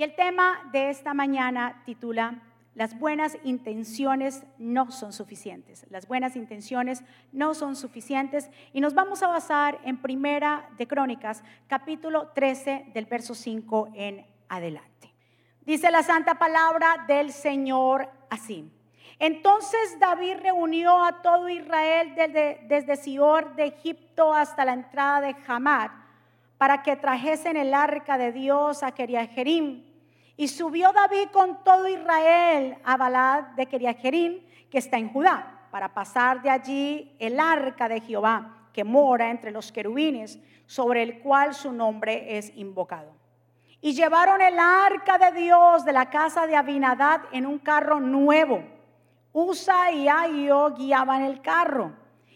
Y el tema de esta mañana titula Las buenas intenciones no son suficientes. Las buenas intenciones no son suficientes. Y nos vamos a basar en Primera de Crónicas, capítulo 13, del verso 5 en adelante. Dice la santa palabra del Señor así. Entonces David reunió a todo Israel desde, desde Sior de Egipto hasta la entrada de Hamad para que trajesen el arca de Dios a Keriajerim. Y subió David con todo Israel a Balad de Keriajerim, que está en Judá, para pasar de allí el arca de Jehová, que mora entre los querubines, sobre el cual su nombre es invocado. Y llevaron el arca de Dios de la casa de Abinadad en un carro nuevo Usa y Aio guiaban el carro.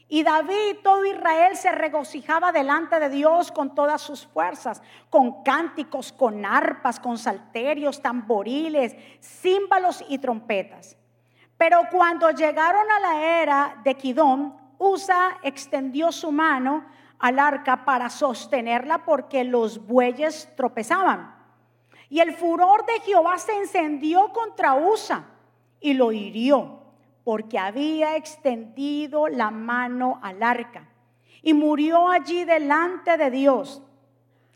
Y David, todo Israel se regocijaba delante de Dios con todas sus fuerzas, con cánticos, con arpas, con salterios, tamboriles, címbalos y trompetas. Pero cuando llegaron a la era de Kidón, Usa extendió su mano al arca para sostenerla porque los bueyes tropezaban. Y el furor de Jehová se encendió contra Usa y lo hirió porque había extendido la mano al arca y murió allí delante de Dios.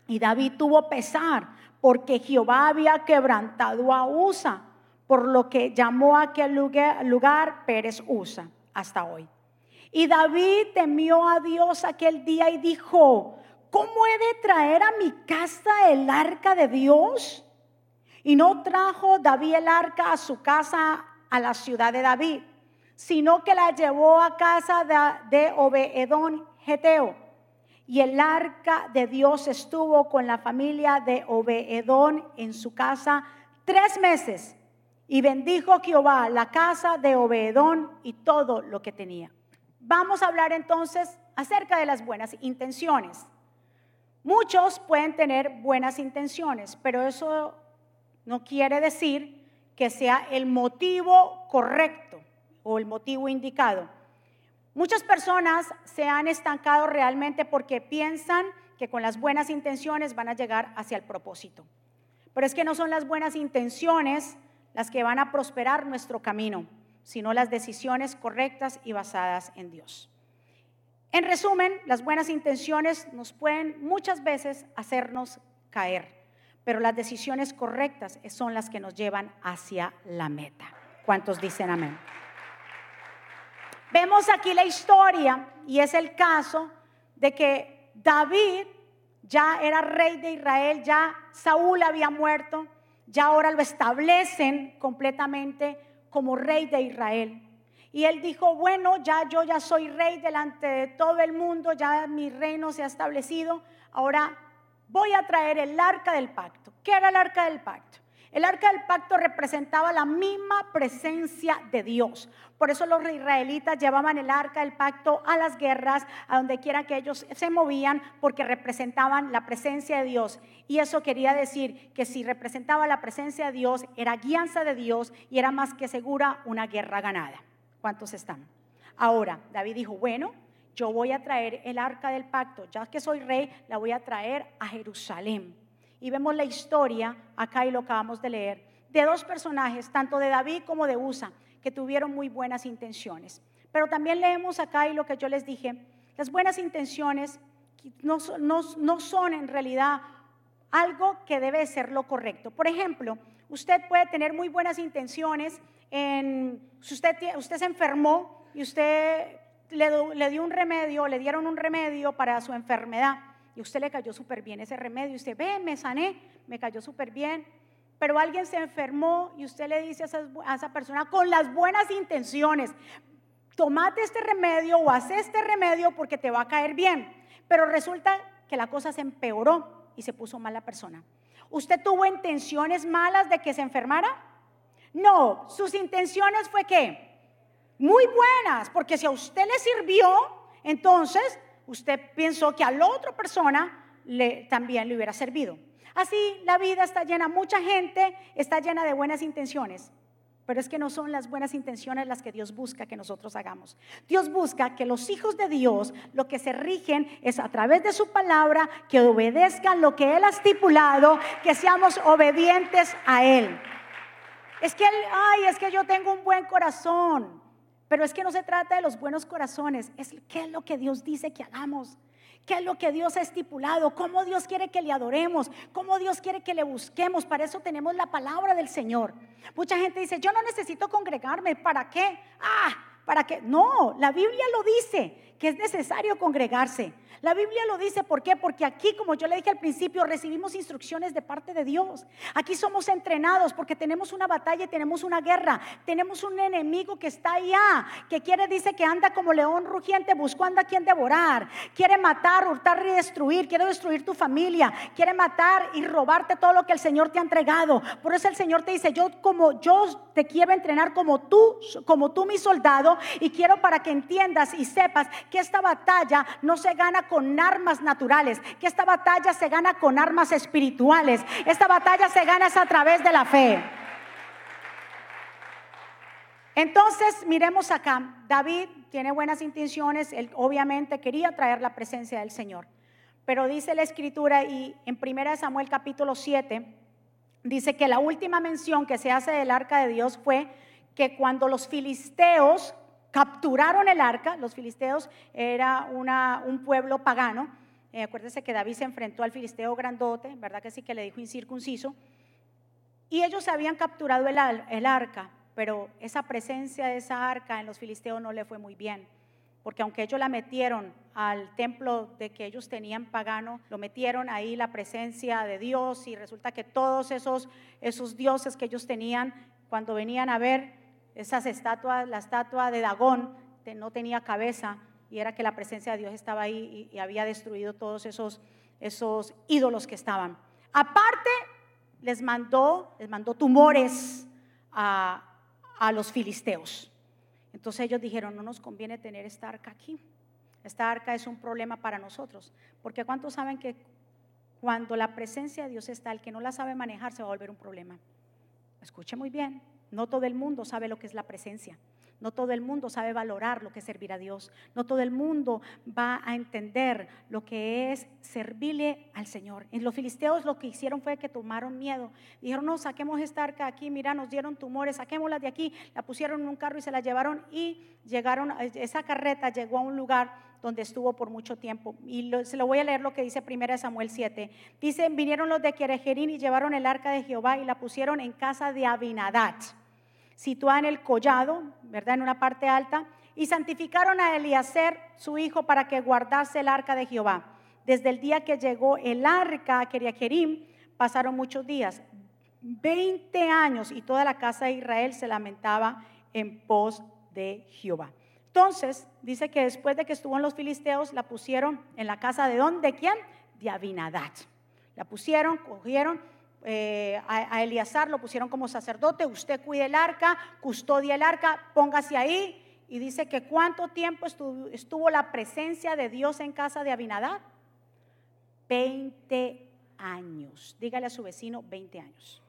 Y David tuvo pesar porque Jehová había quebrantado a Usa, por lo que llamó a aquel lugar, lugar Pérez Usa hasta hoy. Y David temió a Dios aquel día y dijo, ¿cómo he de traer a mi casa el arca de Dios? Y no trajo David el arca a su casa, a la ciudad de David, sino que la llevó a casa de, Obedón Geteo. Y el arca de Dios estuvo con la familia de Obedón en su casa tres meses. Y bendijo Jehová la casa de Obedón y todo lo que tenía. Vamos a hablar entonces acerca de las buenas intenciones. Muchos pueden tener buenas intenciones, pero eso no quiere decir que sea el motivo correcto o el motivo indicado. Muchas personas se han estancado realmente porque piensan que con las buenas intenciones van a llegar hacia el propósito. Pero es que no son las buenas intenciones las que van a prosperar nuestro camino, sino las decisiones correctas y basadas en Dios. En resumen, las buenas intenciones nos pueden muchas veces hacernos caer, pero las decisiones correctas son las que nos llevan hacia la meta. ¿Cuántos dicen amén? Vemos aquí la historia y es el caso de que David ya era rey de Israel, ya Saúl había muerto, ya ahora lo establecen completamente como rey de Israel. Y él dijo, bueno, ya yo ya soy rey delante de todo el mundo, ya mi reino se ha establecido, ahora voy a traer el arca del pacto. ¿Qué era el arca del pacto? El arca del pacto representaba la misma presencia de Dios. Por eso los israelitas llevaban el arca del pacto a las guerras, a donde quiera que ellos se movían, porque representaban la presencia de Dios. Y eso quería decir que si representaba la presencia de Dios, era guianza de Dios y era más que segura una guerra ganada. ¿Cuántos están? Ahora, David dijo, bueno, yo voy a traer el arca del pacto, ya que soy rey, la voy a traer a Jerusalén y vemos la historia, acá y lo acabamos de leer, de dos personajes, tanto de David como de Usa, que tuvieron muy buenas intenciones. Pero también leemos acá y lo que yo les dije, las buenas intenciones no, no son en realidad algo que debe ser lo correcto. Por ejemplo, usted puede tener muy buenas intenciones en, si usted, usted se enfermó y usted le, le dio un remedio, le dieron un remedio para su enfermedad y usted le cayó súper bien ese remedio. Y usted, ve, me sané, me cayó súper bien. Pero alguien se enfermó y usted le dice a esa, a esa persona con las buenas intenciones, tomate este remedio o haz este remedio porque te va a caer bien. Pero resulta que la cosa se empeoró y se puso mal la persona. ¿Usted tuvo intenciones malas de que se enfermara? No, sus intenciones fue que muy buenas, porque si a usted le sirvió, entonces usted pensó que a la otra persona le, también le hubiera servido. Así la vida está llena, mucha gente está llena de buenas intenciones, pero es que no son las buenas intenciones las que Dios busca que nosotros hagamos. Dios busca que los hijos de Dios lo que se rigen es a través de su palabra, que obedezcan lo que Él ha estipulado, que seamos obedientes a Él. Es que, ay, es que yo tengo un buen corazón, pero es que no se trata de los buenos corazones, es qué es lo que Dios dice que hagamos. ¿Qué es lo que Dios ha estipulado? ¿Cómo Dios quiere que le adoremos? ¿Cómo Dios quiere que le busquemos? Para eso tenemos la palabra del Señor. Mucha gente dice, yo no necesito congregarme. ¿Para qué? Ah, ¿para qué? No, la Biblia lo dice, que es necesario congregarse. La Biblia lo dice, ¿por qué? Porque aquí, como yo le dije al principio, recibimos instrucciones de parte de Dios. Aquí somos entrenados porque tenemos una batalla y tenemos una guerra. Tenemos un enemigo que está allá, que quiere, dice que anda como león rugiente buscando a quien devorar. Quiere matar, hurtar y destruir. Quiere destruir tu familia. Quiere matar y robarte todo lo que el Señor te ha entregado. Por eso el Señor te dice, yo como yo te quiero entrenar como tú, como tú mi soldado y quiero para que entiendas y sepas que esta batalla no se gana con armas naturales, que esta batalla se gana con armas espirituales. Esta batalla se gana a través de la fe. Entonces, miremos acá, David tiene buenas intenciones, él obviamente quería traer la presencia del Señor. Pero dice la escritura y en 1 Samuel capítulo 7 dice que la última mención que se hace del arca de Dios fue que cuando los filisteos capturaron el arca, los filisteos era un pueblo pagano, eh, que David se enfrentó al filisteo grandote, ¿verdad que sí que le dijo incircunciso? Y ellos habían capturado el, el arca, pero esa presencia de esa arca en los filisteos no le fue muy bien, porque aunque ellos la metieron al templo de que ellos tenían pagano, lo metieron ahí la presencia de Dios y resulta que todos esos, esos dioses que ellos tenían, cuando venían a ver esas estatuas, la estatua de Dagón no tenía cabeza y era que la presencia de Dios estaba ahí y, había destruido todos esos, esos ídolos que estaban. Aparte, les mandó, les mandó tumores a, a los filisteos. Entonces ellos dijeron, no nos conviene tener esta arca aquí. Esta arca es un problema para nosotros. Porque ¿cuántos saben que cuando la presencia de Dios está, el que no la sabe manejar se va a volver un problema? Escuche muy bien. No todo el mundo sabe lo que es la presencia. No todo el mundo sabe valorar lo que es servir a Dios. No todo el mundo va a entender lo que es servirle al Señor. En los filisteos lo que hicieron fue que tomaron miedo. Dijeron, no, saquemos esta arca aquí, mira, nos dieron tumores, saquémosla de aquí. La pusieron en un carro y se la llevaron y llegaron, esa carreta llegó a un lugar donde estuvo por mucho tiempo. Y se lo voy a leer lo que dice 1 Samuel 7. Dice, vinieron los de Querejerín y llevaron el arca de Jehová y la pusieron en casa de Abinadad situada en el collado, ¿verdad? En una parte alta, y santificaron a Eliezer, su hijo, para que guardase el arca de Jehová. Desde el día que llegó el arca a Keriakerim, pasaron muchos días, 20 años, y toda la casa de Israel se lamentaba en pos de Jehová. Entonces, dice que después de que estuvo en los filisteos, la pusieron en la casa de dónde, quién? De Abinadad. La pusieron, cogieron eh, a, Eliazar lo pusieron como sacerdote, usted cuide el arca, custodia el arca, póngase ahí. Y dice que cuánto tiempo estuvo, la presencia de Dios en casa de Abinadab. 20 años. Dígale a su vecino 20 años.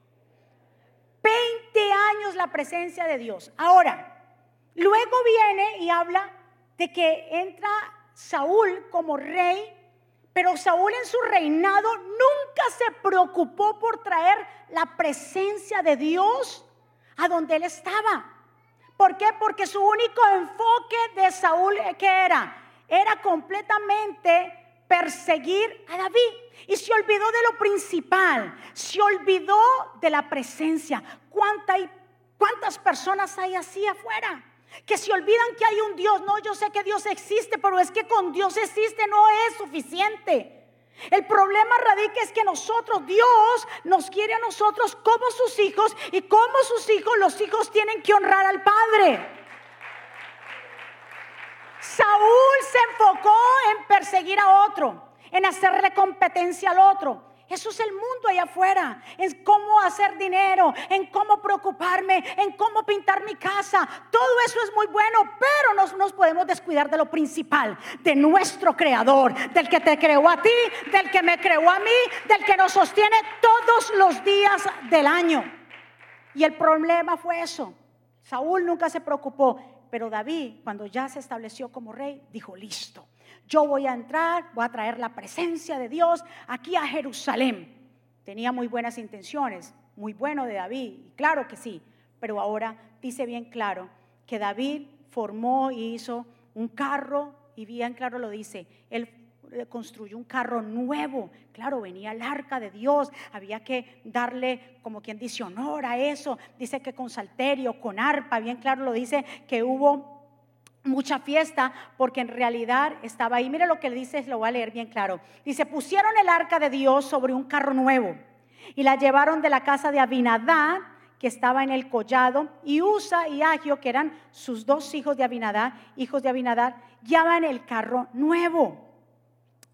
20 años la presencia de Dios. Ahora, luego viene y habla de que entra Saúl como rey pero Saúl en su reinado nunca se preocupó por traer la presencia de Dios a donde él estaba. ¿Por qué? Porque su único enfoque de Saúl, eh, ¿qué era? Era completamente perseguir a David. Y se olvidó de lo principal, se olvidó de la presencia. ¿Cuántas personas hay así afuera? que se olvidan que hay un Dios. No, yo sé que Dios existe, pero es que con Dios existe no es suficiente. El problema radica es que nosotros, Dios nos quiere a nosotros como sus hijos y como sus hijos, los hijos tienen que honrar al Padre. Saúl se enfocó en perseguir a otro, en hacerle competencia al otro. Eso es el mundo allá afuera, en cómo hacer dinero, en cómo preocuparme, en cómo pintar mi casa. Todo eso es muy bueno, pero no nos podemos descuidar de lo principal, de nuestro creador, del que te creó a ti, del que me creó a mí, del que nos sostiene todos los días del año. Y el problema fue eso, Saúl nunca se preocupó, pero David, cuando ya se estableció como rey, dijo, listo, yo voy a entrar, voy a traer la presencia de Dios aquí a Jerusalén. Tenía muy buenas intenciones, muy bueno de David, claro que sí, pero ahora dice bien claro que David formó y hizo un carro, y bien claro lo dice, él eh, construyó un carro nuevo. Claro, venía el arca de Dios, había que darle, como quien dice, honor a eso. Dice que con salterio, con arpa, bien claro lo dice que hubo mucha fiesta porque en realidad estaba ahí. Mire lo que dice, lo voy a leer bien claro. Dice, pusieron el arca de Dios sobre un carro nuevo y la llevaron de la casa de Abinadad que estaba en el collado, y Usa y Agio, que eran sus dos hijos de Abinadad, hijos de Abinadad, llevaban el carro nuevo.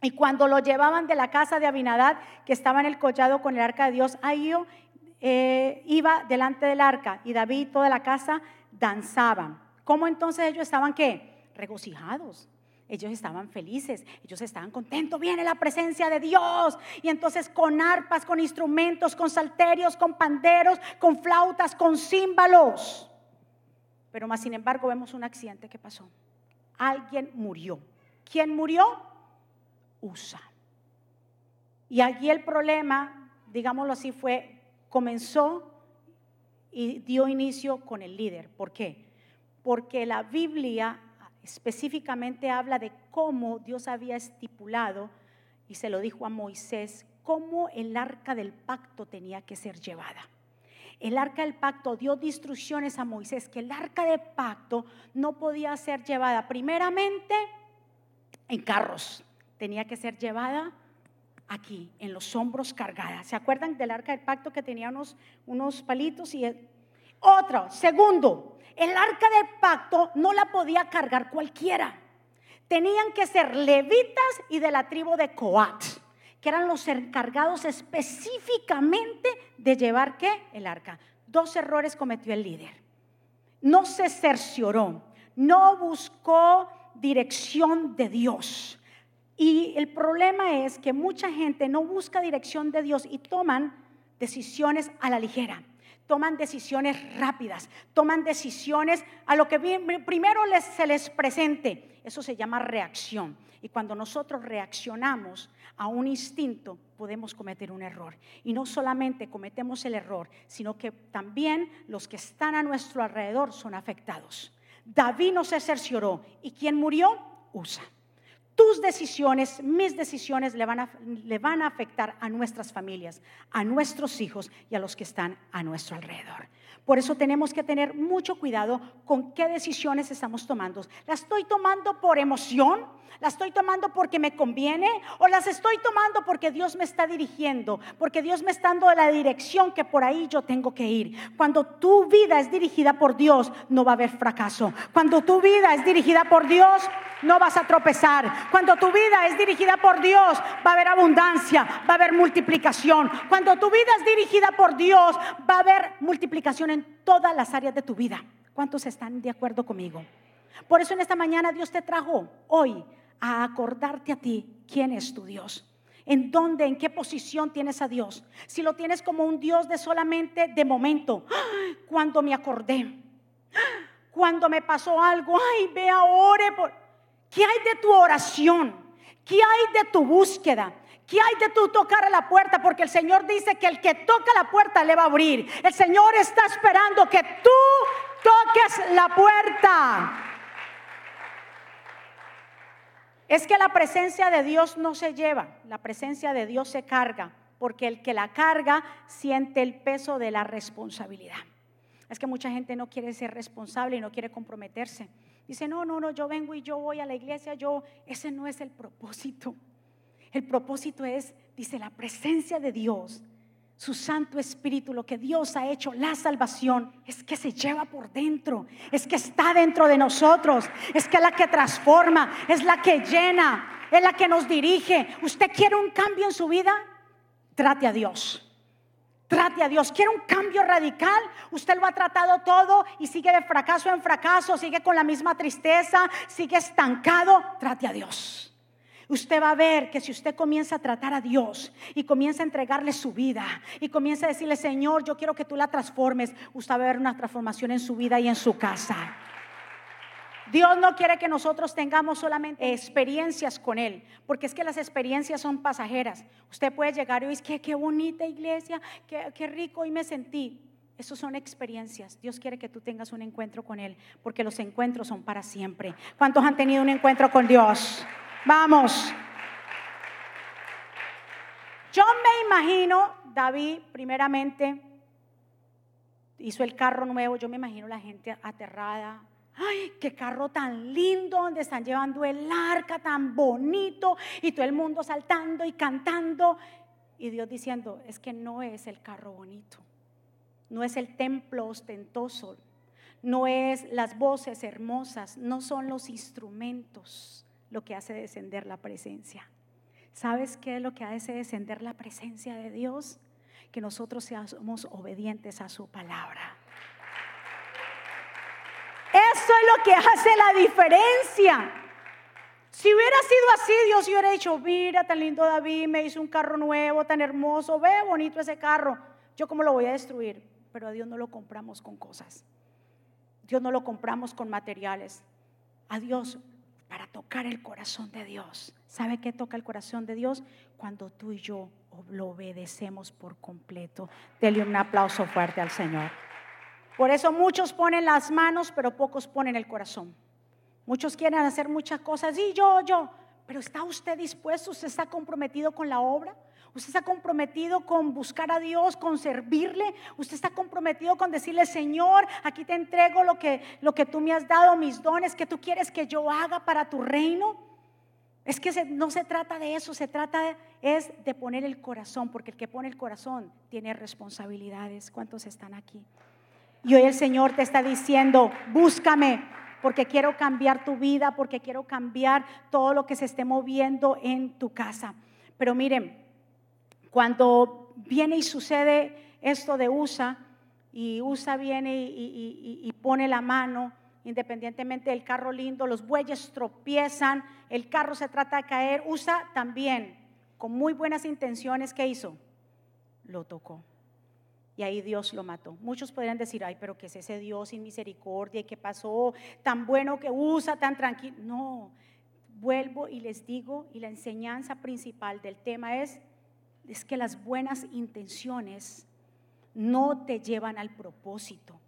Y cuando lo llevaban de la casa de Abinadad, que estaba en el collado con el arca de Dios, Agio eh, iba delante del arca y David y toda la casa danzaban. ¿Cómo entonces ellos estaban qué? Regocijados. Ellos estaban felices, ellos estaban contentos, viene la presencia de Dios. Y entonces con arpas, con instrumentos, con salterios, con panderos, con flautas, con címbalos. Pero más sin embargo vemos un accidente que pasó. Alguien murió. ¿Quién murió? Usa. Y allí el problema, digámoslo así, fue, comenzó y dio inicio con el líder. ¿Por qué? Porque la Biblia específicamente habla de cómo Dios había estipulado, y se lo dijo a Moisés, cómo el arca del pacto tenía que ser llevada. El arca del pacto dio instrucciones a Moisés que el arca del pacto no podía ser llevada primeramente en carros, tenía que ser llevada aquí, en los hombros cargada. ¿Se acuerdan del arca del pacto que tenía unos, unos palitos y otro, segundo, el arca del pacto no la podía cargar cualquiera. Tenían que ser levitas y de la tribu de Coat, que eran los encargados específicamente de llevar qué? El arca. Dos errores cometió el líder. No se cercioró, no buscó dirección de Dios. Y el problema es que mucha gente no busca dirección de Dios y toman decisiones a la ligera toman decisiones rápidas, toman decisiones a lo que primero se les presente. Eso se llama reacción. Y cuando nosotros reaccionamos a un instinto, podemos cometer un error. Y no solamente cometemos el error, sino que también los que están a nuestro alrededor son afectados. David no se cercioró. ¿Y quién murió? Usa tus decisiones, mis decisiones le van, a, le van a afectar a nuestras familias, a nuestros hijos y a los que están a nuestro alrededor. Por eso tenemos que tener mucho cuidado con qué decisiones estamos tomando. ¿Las estoy tomando por emoción? ¿Las estoy tomando porque me conviene? ¿O las estoy tomando porque Dios me está dirigiendo? Porque Dios me está dando la dirección que por ahí yo tengo que ir. Cuando tu vida es dirigida por Dios, no va a haber fracaso. Cuando tu vida es dirigida por Dios, no vas a tropezar. Cuando tu vida es dirigida por Dios, va a haber abundancia, va a haber multiplicación. Cuando tu vida es dirigida por Dios, va a haber multiplicación en todas las áreas de tu vida. ¿Cuántos están de acuerdo conmigo? Por eso en esta mañana Dios te trajo hoy a acordarte a ti quién es tu Dios. ¿En dónde, en qué posición tienes a Dios? Si lo tienes como un Dios de solamente de momento, cuando me acordé, cuando me pasó algo, ay, ve ore por ¿Qué hay de tu oración? ¿Qué hay de tu búsqueda? ¿Qué hay de tu tocar a la puerta? Porque el Señor dice que el que toca la puerta le va a abrir. El Señor está esperando que tú toques la puerta. Es que la presencia de Dios no se lleva, la presencia de Dios se carga, porque el que la carga siente el peso de la responsabilidad. Es que mucha gente no quiere ser responsable y no quiere comprometerse. Dice, no, no, no, yo vengo y yo voy a la iglesia, yo, ese no es el propósito. El propósito es, dice, la presencia de Dios, su Santo Espíritu, lo que Dios ha hecho, la salvación, es que se lleva por dentro, es que está dentro de nosotros, es que es la que transforma, es la que llena, es la que nos dirige. ¿Usted quiere un cambio en su vida? Trate a Dios. Trate a Dios. ¿Quiere un cambio radical? Usted lo ha tratado todo y sigue de fracaso en fracaso, sigue con la misma tristeza, sigue estancado. Trate a Dios. Usted va a ver que si usted comienza a tratar a Dios y comienza a entregarle su vida y comienza a decirle, Señor, yo quiero que tú la transformes, usted va a ver una transformación en su vida y en su casa. Dios no quiere que nosotros tengamos solamente experiencias con Él, porque es que las experiencias son pasajeras. Usted puede llegar y decir, qué, bonita iglesia, qué, qué rico y me sentí. Esas son experiencias. Dios quiere que tú tengas un encuentro con Él, porque los encuentros son para siempre. ¿Cuántos han tenido un encuentro con Dios? Vamos. Yo me imagino, David, primeramente, hizo el carro nuevo, yo me imagino la gente aterrada. Ay, qué carro tan lindo, donde están llevando el arca tan bonito y todo el mundo saltando y cantando. Y Dios diciendo, es que no es el carro bonito, no es el templo ostentoso, no es las voces hermosas, no son los instrumentos, lo que hace descender la presencia. ¿Sabes qué es lo que hace descender la presencia de Dios? Que nosotros seamos obedientes a su palabra. Eso es lo que hace la diferencia. Si hubiera sido así, Dios hubiera dicho, mira, tan lindo David, me hizo un carro nuevo, tan hermoso, ve bonito ese carro. Yo cómo lo voy a destruir, pero a Dios no lo compramos con cosas. Dios no lo compramos con materiales. A Dios para tocar el corazón de Dios. ¿Sabe qué toca el corazón de Dios? Cuando tú y yo lo obedecemos por completo. Dele un aplauso fuerte al Señor. Por eso muchos ponen las manos, pero pocos ponen el corazón. Muchos quieren hacer muchas cosas y yo, yo, pero ¿está usted dispuesto? ¿Usted está comprometido con la obra? Usted está comprometido con buscar a Dios, con servirle. Usted está comprometido con decirle, Señor, aquí te entrego lo que, lo que tú me has dado, mis dones, que tú quieres que yo haga para tu reino. Es que no se trata de eso, se trata de, es de poner el corazón, porque el que pone el corazón tiene responsabilidades. ¿Cuántos están aquí? Y hoy el Señor te está diciendo, búscame, porque quiero cambiar tu vida, porque quiero cambiar todo lo que se esté moviendo en tu casa. Pero miren, cuando viene y sucede esto de USA, y USA viene y, pone la mano, independientemente del carro lindo, los bueyes tropiezan, el carro se trata de caer, USA también, con muy buenas intenciones, ¿qué hizo? Lo tocó. Y ahí Dios lo mató. Muchos podrían decir, ay, pero ¿qué es ese Dios sin misericordia? ¿Y qué pasó? Tan bueno que usa, tan tranquilo. No, vuelvo y les digo, y la enseñanza principal del tema es es que las buenas intenciones no te llevan al propósito.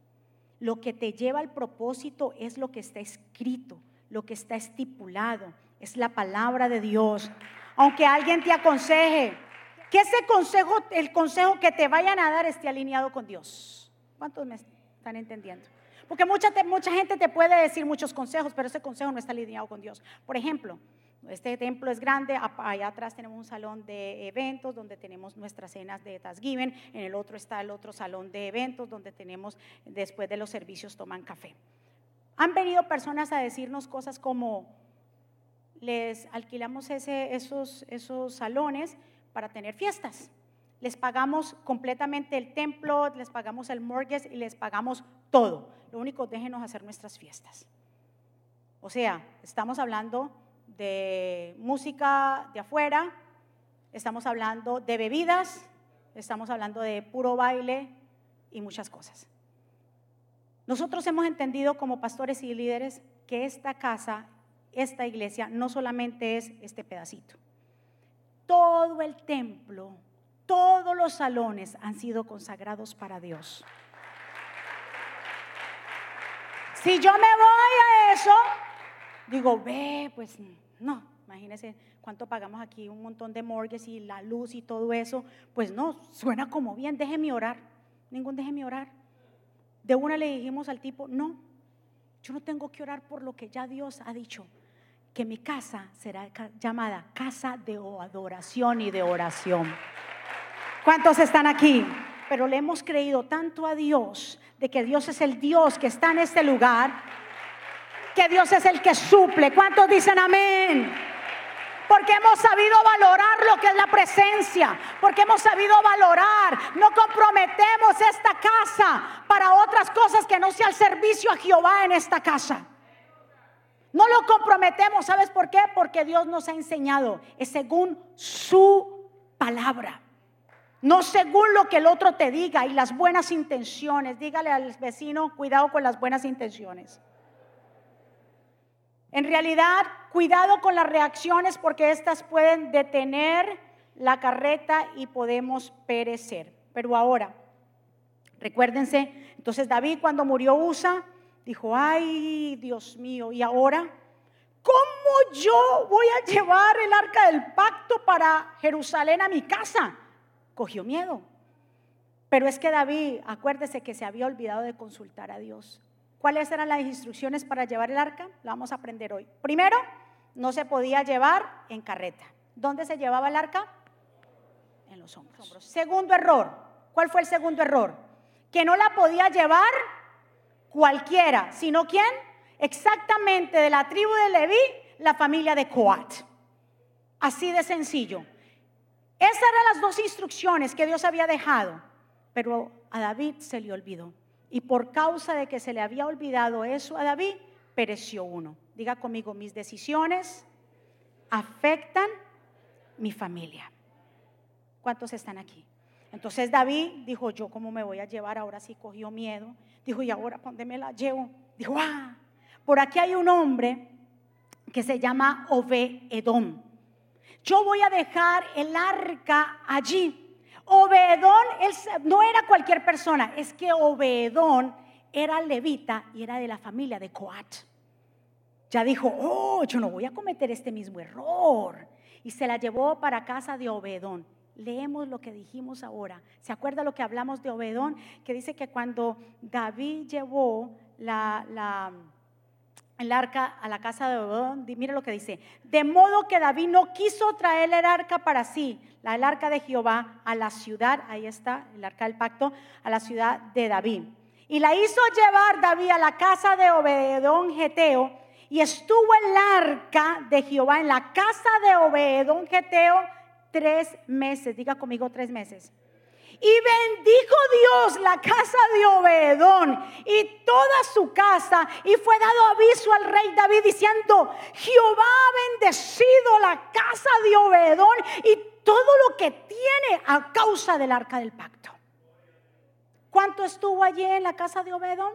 Lo que te lleva al propósito es lo que está escrito, lo que está estipulado, es la palabra de Dios. Aunque alguien te aconseje, que ese consejo, el consejo que te vayan a dar esté alineado con Dios. ¿Cuántos me están entendiendo? Porque mucha, mucha gente te puede decir muchos consejos, pero ese consejo no está alineado con Dios. Por ejemplo, este templo es grande, allá atrás tenemos un salón de eventos donde tenemos nuestras cenas de Thanksgiving, en el otro está el otro salón de eventos donde tenemos, después de los servicios, toman café. Han venido personas a decirnos cosas como, les alquilamos ese, esos, esos salones para tener fiestas. Les pagamos completamente el templo, les pagamos el mortgage y les pagamos todo. Lo único, déjenos hacer nuestras fiestas. O sea, estamos hablando de música de afuera, estamos hablando de bebidas, estamos hablando de puro baile y muchas cosas. Nosotros hemos entendido como pastores y líderes que esta casa, esta iglesia, no solamente es este pedacito. Todo el templo, todos los salones han sido consagrados para Dios. Si yo me voy a eso, digo, ve, pues no, imagínense cuánto pagamos aquí, un montón de morgues y la luz y todo eso. Pues no, suena como bien, déjeme orar. Ningún déjeme orar. De una le dijimos al tipo, no, yo no tengo que orar por lo que ya Dios ha dicho, que mi casa será llamada casa de adoración y de oración. ¿Cuántos están aquí? Pero le hemos creído tanto a Dios de que Dios es el Dios que está en este lugar que Dios es el que suple. ¿Cuántos dicen amén? Porque hemos sabido valorar lo que es la presencia. Porque hemos sabido valorar. No comprometemos esta casa para otras cosas que no sea el servicio a Jehová en esta casa. No lo comprometemos, ¿sabes por qué? Porque Dios nos ha enseñado, es según su palabra. No según lo que el otro te diga y las buenas intenciones. Dígale al vecino, cuidado con las buenas intenciones. En realidad, cuidado con las reacciones porque estas pueden detener la carreta y podemos perecer. Pero ahora, recuérdense, entonces David cuando murió Usa, dijo, ay Dios mío, ¿y ahora? ¿Cómo yo voy a llevar el arca del pacto para Jerusalén a mi casa? Cogió miedo. Pero es que David, acuérdese que se había olvidado de consultar a Dios. ¿Cuáles eran las instrucciones para llevar el arca? Lo vamos a aprender hoy. Primero, no se podía llevar en carreta. ¿Dónde se llevaba el arca? En los hombros. Segundo error. ¿Cuál fue el segundo error? Que no la podía llevar cualquiera, sino quién? Exactamente de la tribu de Leví, la familia de Coat. Así de sencillo. Esas eran las dos instrucciones que Dios había dejado, pero a David se le olvidó. Y por causa de que se le había olvidado eso a David, pereció uno. Diga conmigo, mis decisiones afectan mi familia. ¿Cuántos están aquí? Entonces David dijo, yo cómo me voy a llevar, ahora sí cogió miedo. Dijo, ¿y ahora dónde me la llevo? Dijo, ah, por aquí hay un hombre que se llama Obedón. Yo voy a dejar el arca allí. Obedón él, no era cualquier persona, es que Obedón era levita y era de la familia de Coat. Ya dijo, oh, yo no voy a cometer este mismo error. Y se la llevó para casa de Obedón. Leemos lo que dijimos ahora. ¿Se acuerda lo que hablamos de Obedón? Que dice que cuando David llevó la, la el arca a la casa de Obedón, mire lo que dice, de modo que David no quiso traer el arca para sí, la, el arca de Jehová, a la ciudad, ahí está, el arca del pacto, a la ciudad de David. Y la hizo llevar David a la casa de Obedón Geteo, y estuvo el arca de Jehová en la casa de Obedón Geteo tres meses, diga conmigo tres meses. Y bendijo Dios la casa de Obedón y toda su casa. Y fue dado aviso al rey David diciendo, Jehová ha bendecido la casa de Obedón y todo lo que tiene a causa del arca del pacto. ¿Cuánto estuvo allí en la casa de Obedón?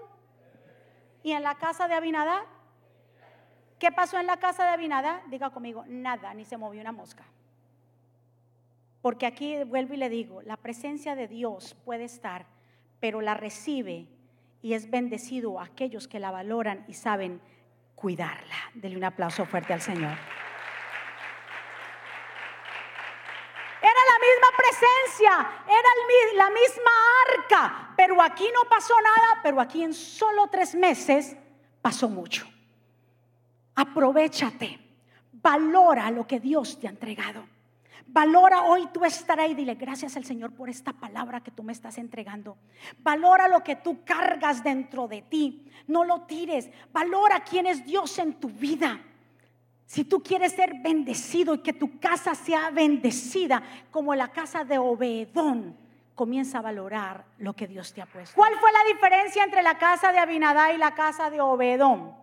¿Y en la casa de Abinadá? ¿Qué pasó en la casa de Abinadá? Diga conmigo, nada, ni se movió una mosca. Porque aquí vuelvo y le digo, la presencia de Dios puede estar, pero la recibe y es bendecido a aquellos que la valoran y saben cuidarla. Dele un aplauso fuerte al Señor. Era la misma presencia, era la misma arca, pero aquí no pasó nada, pero aquí en solo tres meses pasó mucho. Aprovechate, valora lo que Dios te ha entregado. Valora hoy tú estar ahí. Dile gracias al Señor por esta palabra que tú me estás entregando. Valora lo que tú cargas dentro de ti. No lo tires. Valora quién es Dios en tu vida. Si tú quieres ser bendecido y que tu casa sea bendecida como la casa de Obedón, comienza a valorar lo que Dios te ha puesto. ¿Cuál fue la diferencia entre la casa de Abinadá y la casa de Obedón?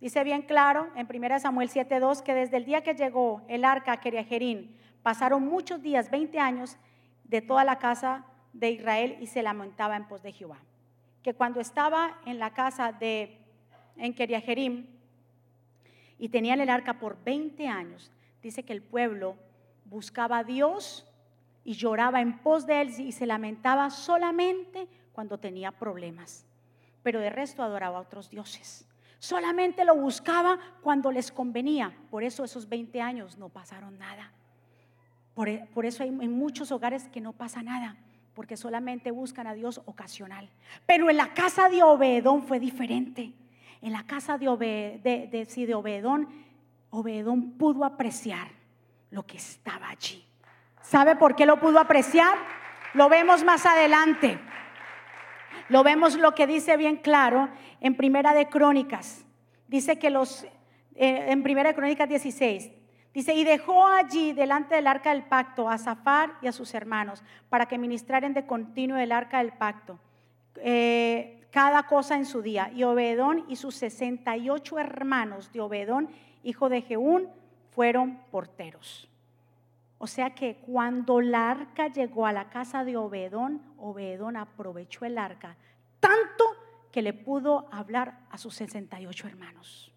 Dice bien claro en 1 Samuel 7:2 que desde el día que llegó el arca a Keriajerín Pasaron muchos días, 20 años, de toda la casa de Israel y se lamentaba en pos de Jehová. Que cuando estaba en la casa de en Keriajerim y tenían el arca por 20 años, dice que el pueblo buscaba a Dios y lloraba en pos de él y se lamentaba solamente cuando tenía problemas. Pero de resto adoraba a otros dioses. Solamente lo buscaba cuando les convenía. Por eso esos 20 años no pasaron nada. E, por, eso hay muchos hogares que no pasa nada, porque solamente buscan a Dios ocasional. Pero en la casa de Obedón fue diferente. En la casa de, de, Obedón, Obedón pudo apreciar lo que estaba allí. ¿Sabe por qué lo pudo apreciar? Lo vemos más adelante. Lo vemos lo que dice bien claro en Primera de Crónicas. Dice que los, eh, en Primera de Crónicas 16, Dice, y dejó allí delante del arca del pacto a Zafar y a sus hermanos para que ministraren de continuo el arca del pacto. eh, cada cosa en su día. Y Obedón y sus 68 hermanos de Obedón, hijo de Jeún, fueron porteros. O sea que cuando el arca llegó a la casa de Obedón, Obedón aprovechó el arca tanto que le pudo hablar a sus 68 hermanos.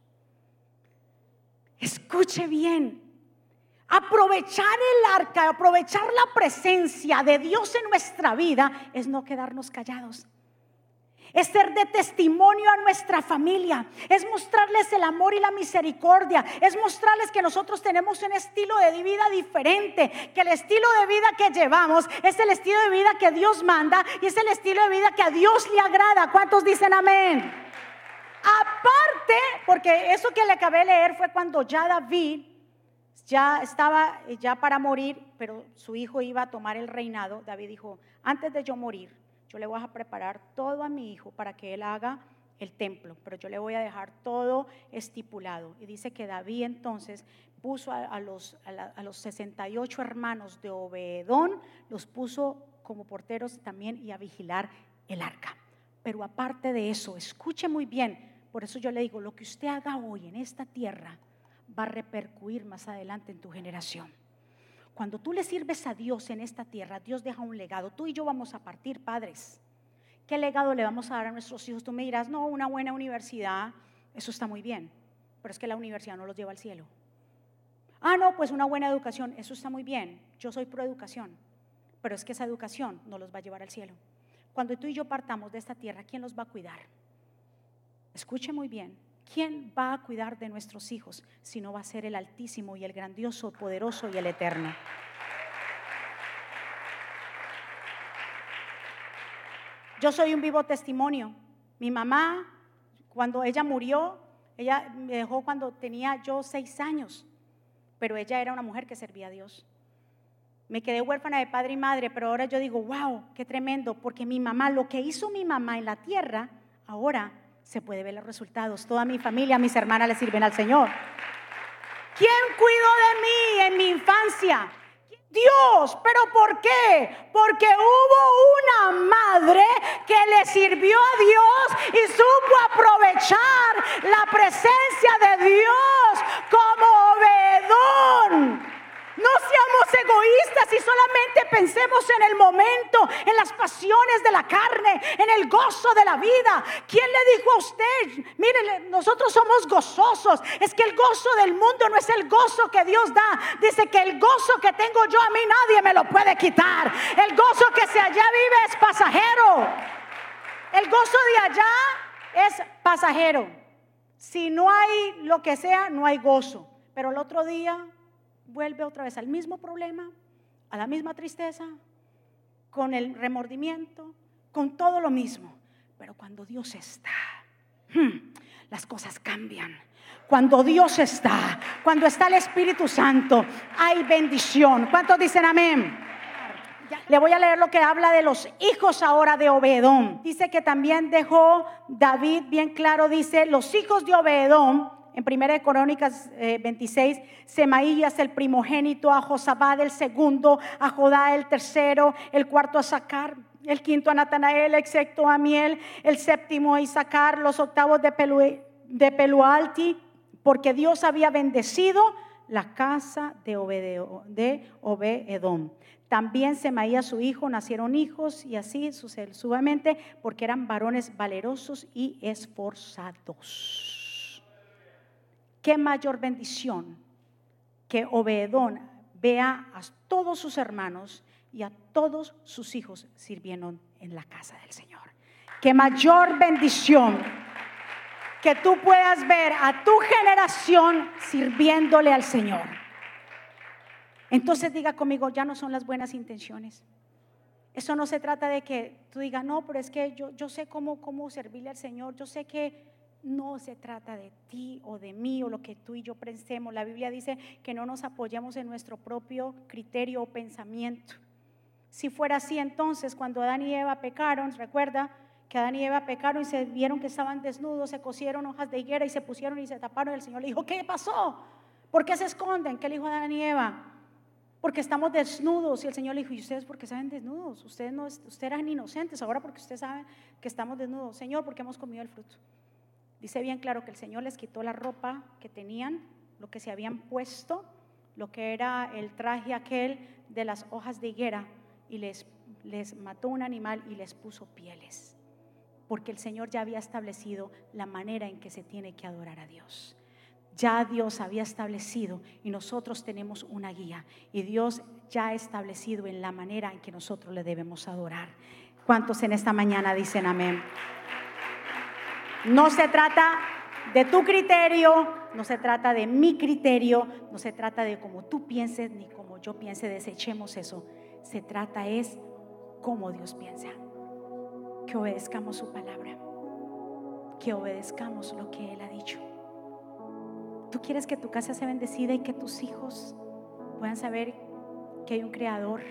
Escuche bien, aprovechar el arca, aprovechar la presencia de Dios en nuestra vida es no quedarnos callados es ser de testimonio a nuestra familia, es mostrarles el amor y la misericordia, es mostrarles que nosotros tenemos un estilo de vida diferente, que el estilo de vida que llevamos es el estilo de vida que Dios manda y es el estilo de vida que a Dios le agrada. ¿Cuántos dicen amén? Aparte, porque eso que le acabé de leer fue cuando ya David ya estaba ya para morir, pero su hijo iba a tomar el reinado. David dijo, antes de yo morir, yo le voy a preparar todo a mi hijo para que él haga el templo, pero yo le voy a dejar todo estipulado. Y dice que David entonces puso a, los, a, los 68 hermanos de Obedón, los puso como porteros también y a vigilar el arca. Pero aparte de eso, escuche muy bien, por eso yo le digo, lo que usted haga hoy en esta tierra va a repercutir más adelante en tu generación. Cuando tú le sirves a Dios en esta tierra, Dios deja un legado. Tú y yo vamos a partir, padres. ¿Qué legado le vamos a dar a nuestros hijos? Tú me dirás, no, una buena universidad, eso está muy bien, pero es que la universidad no los lleva al cielo. Ah, no, pues una buena educación, eso está muy bien. Yo soy pro educación, pero es que esa educación no los va a llevar al cielo. Cuando tú y yo partamos de esta tierra, ¿quién los va a cuidar? Escuche muy bien, ¿Quién va a cuidar de nuestros hijos si no va a ser el Altísimo y el grandioso, poderoso y el eterno? Yo soy un vivo testimonio. Mi mamá, cuando ella murió, ella me dejó cuando tenía yo seis años, pero ella era una mujer que servía a Dios. Me quedé huérfana de padre y madre, pero ahora yo digo, wow, qué tremendo, porque mi mamá, lo que hizo mi mamá en la tierra, ahora se puede ver los resultados. Toda mi familia, mis hermanas le sirven al Señor. ¿Quién cuidó de mí en mi infancia? Dios, pero ¿por qué? Porque hubo una madre que le sirvió a Dios y supo aprovechar la presencia de Dios como obedón. Egoístas y solamente pensemos en el momento, en las pasiones de la carne, en el gozo de la vida. ¿Quién le dijo a usted? Mire, nosotros somos gozosos. Es que el gozo del mundo no es el gozo que Dios da. Dice que el gozo que tengo yo a mí nadie me lo puede quitar. El gozo que se allá vive es pasajero. El gozo de allá es pasajero. Si no hay lo que sea, no hay gozo. Pero el otro día vuelve otra vez al mismo problema, a la misma tristeza, con el remordimiento, con todo lo mismo. Pero cuando Dios está, hmm, las cosas cambian. Cuando Dios está, cuando está el Espíritu Santo, hay bendición. ¿Cuántos dicen amén? Le voy a leer lo que habla de los hijos ahora de Obedón. Dice que también dejó David bien claro, dice, los hijos de Obedón en 1 Crónicas 26, eh, Semaías el primogénito, a Josabad el segundo, a Jodá el tercero, el cuarto a Sacar, el quinto a Natanael, el sexto a Miel, el séptimo a Isaacar, los octavos de, de Pelualti, porque Dios había bendecido la casa de, de Obededom. También Semaías su hijo nacieron hijos y así sucesivamente porque eran varones valerosos y esforzados. Qué mayor bendición que Obedón vea a todos sus hermanos y a todos sus hijos sirviendo en la casa del Señor. Qué mayor bendición que tú puedas ver a tu generación sirviéndole al Señor. Entonces diga conmigo, ya no son las buenas intenciones. Eso no se trata de que tú digas, no, pero es que yo, yo sé cómo, cómo servirle al Señor, yo sé que no se trata de ti o de mí o lo que tú y yo pensemos. La Biblia dice que no nos apoyamos en nuestro propio criterio o pensamiento. Si fuera así, entonces cuando Adán y Eva pecaron, recuerda que Adán y Eva pecaron y se vieron que estaban desnudos, se cosieron hojas de higuera y se pusieron y se taparon. El Señor le dijo, ¿qué pasó? ¿Por qué se esconden? ¿Qué le dijo Adán y Eva? porque estamos desnudos. Y el Señor le dijo, ¿y ustedes por qué saben desnudos? Ustedes, no, ustedes eran inocentes, ahora porque ustedes saben que estamos desnudos. Señor, porque hemos comido el fruto. Dice bien claro que el Señor les quitó la ropa que tenían, lo que se habían puesto, lo que era el traje aquel de las hojas de higuera, y les, les mató un animal y les puso pieles. Porque el Señor ya había establecido la manera en que se tiene que adorar a Dios ya Dios había establecido y nosotros tenemos una guía y Dios ya ha establecido en la manera en que nosotros le debemos adorar. ¿Cuántos en esta mañana dicen amén? No se trata de tu criterio, no se trata de mi criterio, no se trata de cómo tú pienses ni como yo piense, desechemos eso. Se trata es cómo Dios piensa. Que obedezcamos su palabra, que obedezcamos lo que Él ha dicho. Tú quieres que tu casa sea bendecida y que tus hijos puedan saber que hay un creador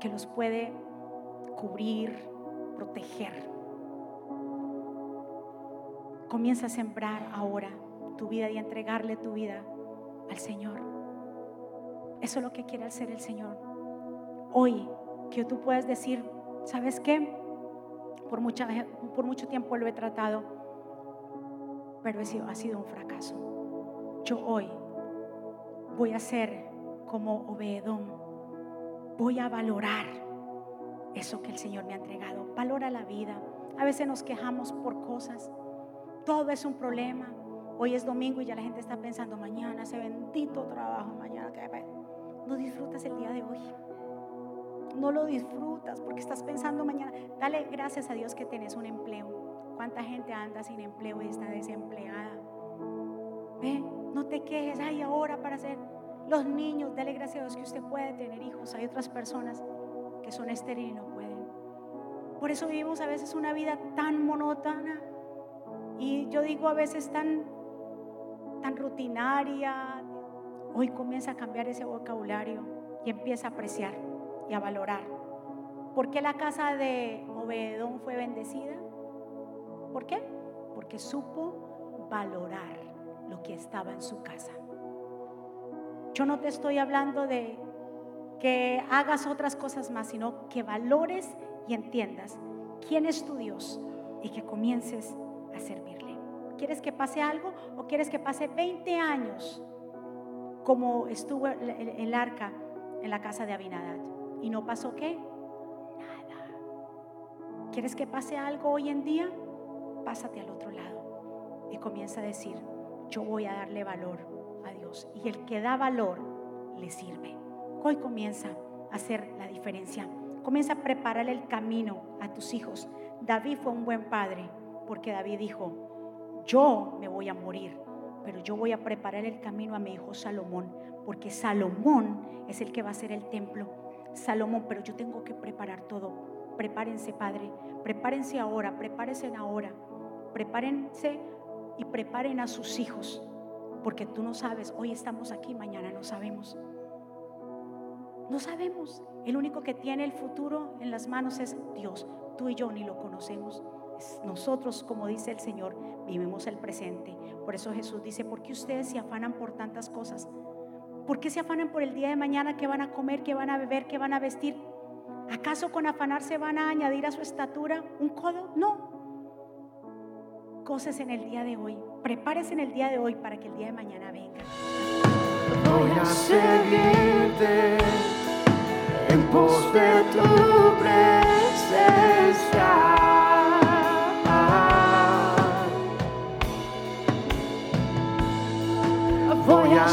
que los puede cubrir, proteger. Comienza a sembrar ahora tu vida y a entregarle tu vida al Señor. Eso es lo que quiere hacer el Señor. Hoy, que tú puedas decir, ¿sabes qué? Por, mucho tiempo lo he tratado pero ha sido un fracaso. Yo hoy voy a ser como Obedón. Voy a valorar eso que el Señor me ha entregado. Valora la vida. A veces nos quejamos por cosas. Todo es un problema. Hoy es domingo y ya la gente está pensando mañana, ese bendito trabajo, mañana que no disfrutas el día de hoy. No lo disfrutas porque estás pensando mañana. Dale gracias a Dios que tienes un empleo. ¿Cuánta gente anda sin empleo y está desempleada? Ve, no te quejes, ay, ahora para hacer. Los niños, dale gracias a Dios que usted puede tener hijos. Hay otras personas que son estériles y no pueden. Por eso vivimos a veces una vida tan monótona y yo digo a veces tan, tan rutinaria. Hoy comienza a cambiar ese vocabulario y empieza a apreciar y a valorar. ¿Por qué la casa de Obedón fue bendecida? ¿Por qué? Porque supo valorar lo que estaba en su casa. Yo no te estoy hablando de que hagas otras cosas más, sino que valores y entiendas quién es tu Dios y que comiences servirle. ¿Quieres que pase algo o quieres que pase 20 años como estuvo el arca en la casa de Abinadad? ¿Y no pasó qué? Nada. ¿Quieres que pase algo hoy en día? pásate al otro lado y comienza a decir, yo voy a darle valor a Dios. Y el que da valor le sirve. Hoy comienza a hacer la diferencia. Comienza a preparar el camino a tus hijos. David fue un buen padre porque David dijo, yo me voy a morir, pero yo voy a preparar el camino a mi hijo Salomón, porque Salomón es el que va a hacer el templo. Salomón, pero yo tengo que preparar todo. Prepárense, Padre, prepárense ahora, prepárense ahora prepárense y preparen a sus hijos, porque tú no sabes, hoy estamos aquí, mañana no sabemos. No sabemos. El único que tiene el futuro en las manos es Dios. Tú y yo ni lo conocemos. Nosotros, como dice el Señor, vivimos el presente. Por eso Jesús dice, ¿por qué ustedes se afanan por tantas cosas? ¿Por qué se afanan por el día de mañana? ¿Qué van a comer? ¿Qué van a beber? ¿Qué van a vestir? ¿Acaso con afanarse van a añadir a su estatura un codo? No cosas en el día de hoy. Prepárese en el día de hoy para que el día de mañana venga. Voy a seguirte en pos de tu presencia. Voy a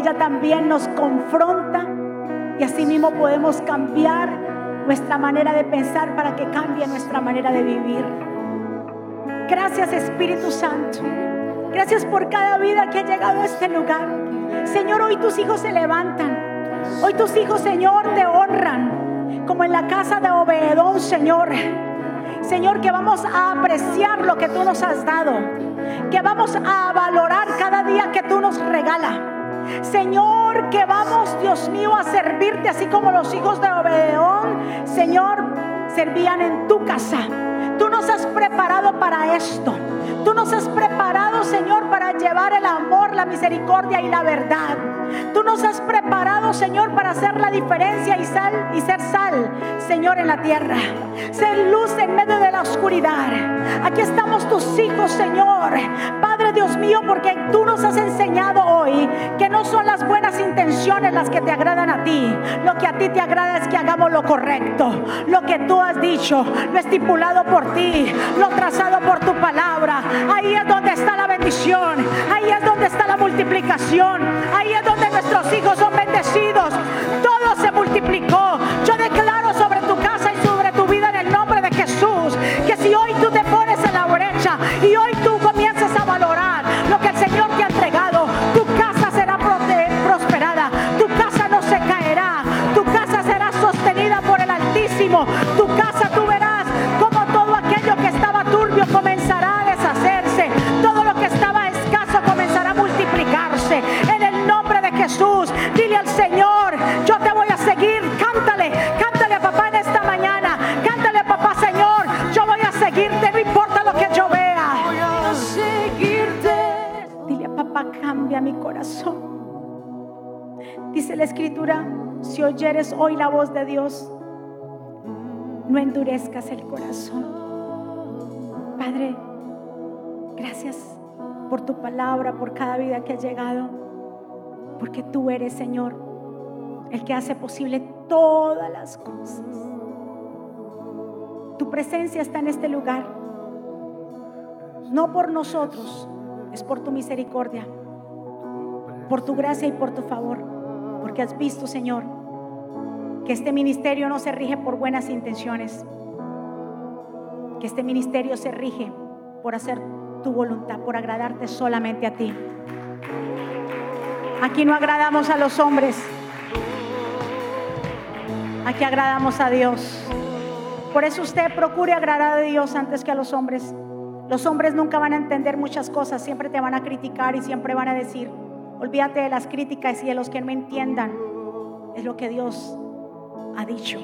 ella también nos confronta y así mismo podemos cambiar nuestra manera de pensar para que cambie nuestra manera de vivir. Gracias Espíritu Santo. Gracias por cada vida que ha llegado a este lugar. Señor, hoy tus hijos se levantan. Hoy tus hijos, Señor, te honran. Como en la casa de Obedón, Señor. Señor, que vamos a apreciar lo que tú nos has dado. Que vamos a valorar cada día que tú nos regalas. Señor, que vamos, Dios mío, a servirte así como los hijos de Obedón, Señor, servían en tu casa. Tú nos has preparado para esto. Tú nos has preparado, Señor, para llevar el amor, la misericordia y la verdad. Tú nos has preparado, Señor, para hacer la diferencia y sal y ser sal, Señor, en la tierra. Ser luz en medio de la oscuridad. Aquí estamos tus hijos, Señor. Padre Dios mío, porque tú nos has enseñado hoy que no son las buenas intenciones las que te agradan a ti. Lo que a ti te agrada es que hagamos lo correcto. Lo que tú has dicho, lo estipulado por ti, lo trazado por tu palabra. Ahí es donde está la bendición. Ahí es donde está la multiplicación. Ahí es donde nuestros hijos son bendecidos. Jesús, dile al Señor, yo te voy a seguir. Cántale, cántale a papá en esta mañana. Cántale a papá, Señor, yo voy a seguirte, no importa lo que yo vea. Voy a seguirte. Dile a papá, cambia mi corazón. Dice la escritura, si oyeres hoy la voz de Dios, no endurezcas el corazón. Padre, gracias por tu palabra, por cada vida que ha llegado, porque tú eres, Señor, el que hace posible todas las cosas. Tu presencia está en este lugar, no por nosotros, es por tu misericordia, por tu gracia y por tu favor, porque has visto, Señor, que este ministerio no se rige por buenas intenciones, que este ministerio se rige por hacer tu voluntad, por agradarte solamente a ti. Aquí no agradamos a los hombres, aquí agradamos a Dios. Por eso usted procure agradar a Dios antes que a los hombres. Los hombres nunca van a entender muchas cosas, siempre te van a criticar y siempre van a decir, olvídate de las críticas y de los que no entiendan. Es lo que Dios ha dicho,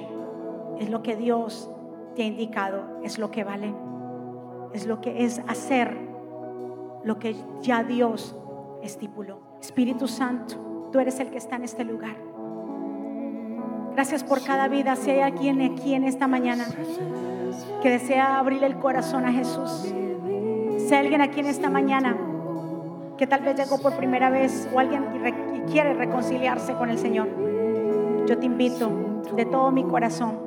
es lo que Dios te ha indicado, es lo que vale, es lo que es hacer lo que ya Dios estipuló. Espíritu Santo, tú eres el que está en este lugar. Gracias por cada vida. Si hay alguien aquí en esta mañana que desea abrir el corazón a Jesús, si hay alguien aquí en esta mañana que tal vez llegó por primera vez o alguien que re- que quiere reconciliarse con el Señor, yo te invito de todo mi corazón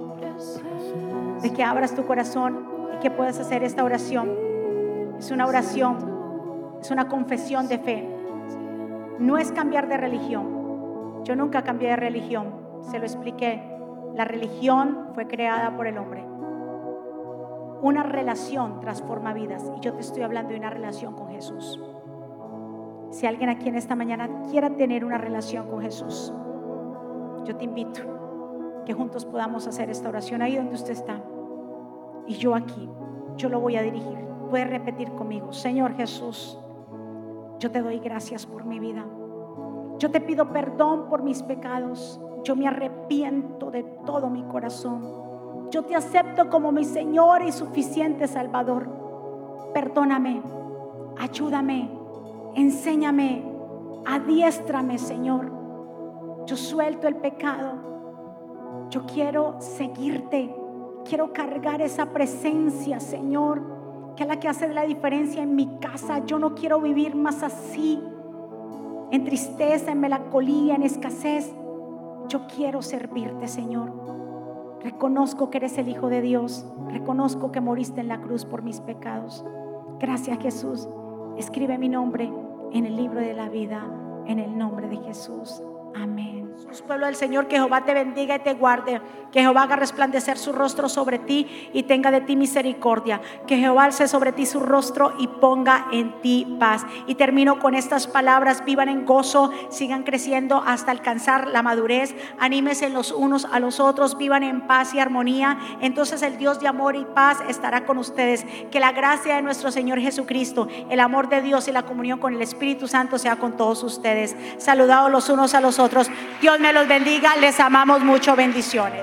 de que abras tu corazón y que puedas hacer esta oración. Es una oración, es una confesión de fe. No es cambiar de religión. Yo nunca cambié de religión, se lo expliqué. La religión fue creada por el hombre. Una relación transforma vidas y yo te estoy hablando de una relación con Jesús. Si alguien aquí en esta mañana quiera tener una relación con Jesús, yo te invito que juntos podamos hacer esta oración ahí donde usted está. Y yo aquí, yo lo voy a dirigir. Puede repetir conmigo, Señor Jesús, yo te doy gracias por mi vida. Yo te pido perdón por mis pecados. Yo me arrepiento de todo mi corazón. Yo te acepto como mi Señor y suficiente Salvador. Perdóname, ayúdame, enséñame, adiéstrame, Señor. Yo suelto el pecado. Yo quiero seguirte. Quiero cargar esa presencia, Señor, que es la que hace la diferencia en mi casa. Yo no quiero vivir más así, en tristeza, en melancolía, en escasez. Yo quiero servirte, Señor. Reconozco que eres el Hijo de Dios. Reconozco que moriste en la cruz por mis pecados. Gracias Jesús. Escribe mi nombre en el libro de la vida, en el nombre de Jesús. Amén. Pueblo del Señor, que Jehová te bendiga y te guarde. Que Jehová haga resplandecer su rostro sobre ti y tenga de ti misericordia. Que Jehová alce sobre ti su rostro y ponga en ti paz. Y termino con estas palabras. Vivan en gozo, sigan creciendo hasta alcanzar la madurez. Anímense los unos a los otros. Vivan en paz y armonía. Entonces el Dios de amor y paz estará con ustedes. Que la gracia de nuestro Señor Jesucristo, el amor de Dios y la comunión con el Espíritu Santo sea con todos ustedes. Saludados los unos a los Dios me los bendiga. Les amamos mucho. Bendiciones.